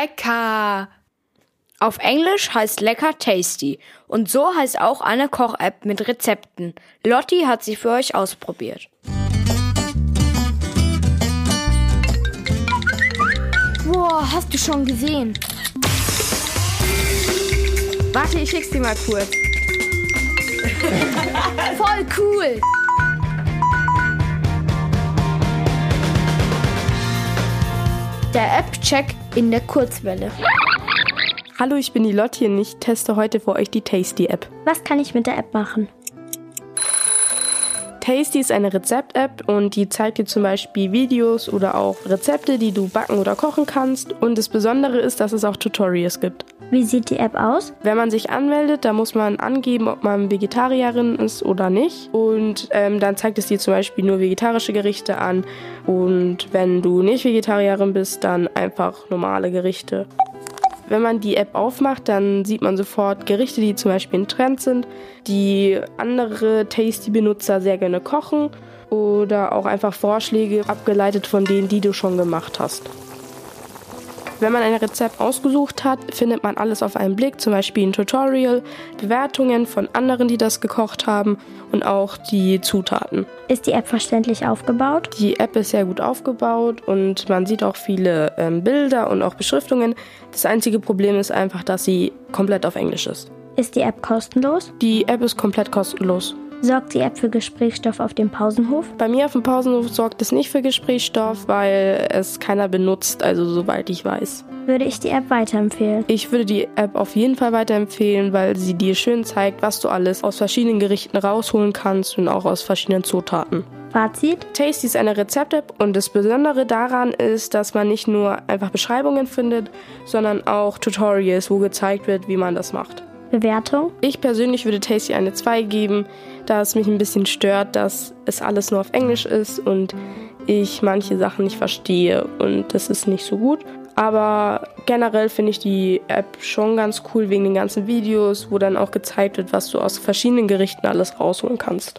lecker. Auf Englisch heißt lecker tasty und so heißt auch eine Koch-App mit Rezepten. Lotti hat sie für euch ausprobiert. Boah, hast du schon gesehen? Warte, ich schick's dir mal kurz. Voll cool. Der App-Check in der Kurzwelle. Hallo, ich bin die Lotti und ich teste heute für euch die Tasty App. Was kann ich mit der App machen? Tasty ist eine Rezept-App und die zeigt dir zum Beispiel Videos oder auch Rezepte, die du backen oder kochen kannst. Und das Besondere ist, dass es auch Tutorials gibt. Wie sieht die App aus? Wenn man sich anmeldet, da muss man angeben, ob man Vegetarierin ist oder nicht. Und ähm, dann zeigt es dir zum Beispiel nur vegetarische Gerichte an. Und wenn du nicht Vegetarierin bist, dann einfach normale Gerichte. Wenn man die App aufmacht, dann sieht man sofort Gerichte, die zum Beispiel in Trend sind, die andere Tasty-Benutzer sehr gerne kochen oder auch einfach Vorschläge abgeleitet von denen, die du schon gemacht hast. Wenn man ein Rezept ausgesucht hat, findet man alles auf einen Blick, zum Beispiel ein Tutorial, Bewertungen von anderen, die das gekocht haben und auch die Zutaten. Ist die App verständlich aufgebaut? Die App ist sehr gut aufgebaut und man sieht auch viele ähm, Bilder und auch Beschriftungen. Das einzige Problem ist einfach, dass sie komplett auf Englisch ist. Ist die App kostenlos? Die App ist komplett kostenlos. Sorgt die App für Gesprächsstoff auf dem Pausenhof? Bei mir auf dem Pausenhof sorgt es nicht für Gesprächsstoff, weil es keiner benutzt, also soweit ich weiß. Würde ich die App weiterempfehlen? Ich würde die App auf jeden Fall weiterempfehlen, weil sie dir schön zeigt, was du alles aus verschiedenen Gerichten rausholen kannst und auch aus verschiedenen Zutaten. Fazit? Tasty ist eine Rezept-App und das Besondere daran ist, dass man nicht nur einfach Beschreibungen findet, sondern auch Tutorials, wo gezeigt wird, wie man das macht. Bewertung? Ich persönlich würde Tasty eine 2 geben, da es mich ein bisschen stört, dass es alles nur auf Englisch ist und ich manche Sachen nicht verstehe und das ist nicht so gut. Aber generell finde ich die App schon ganz cool wegen den ganzen Videos, wo dann auch gezeigt wird, was du aus verschiedenen Gerichten alles rausholen kannst.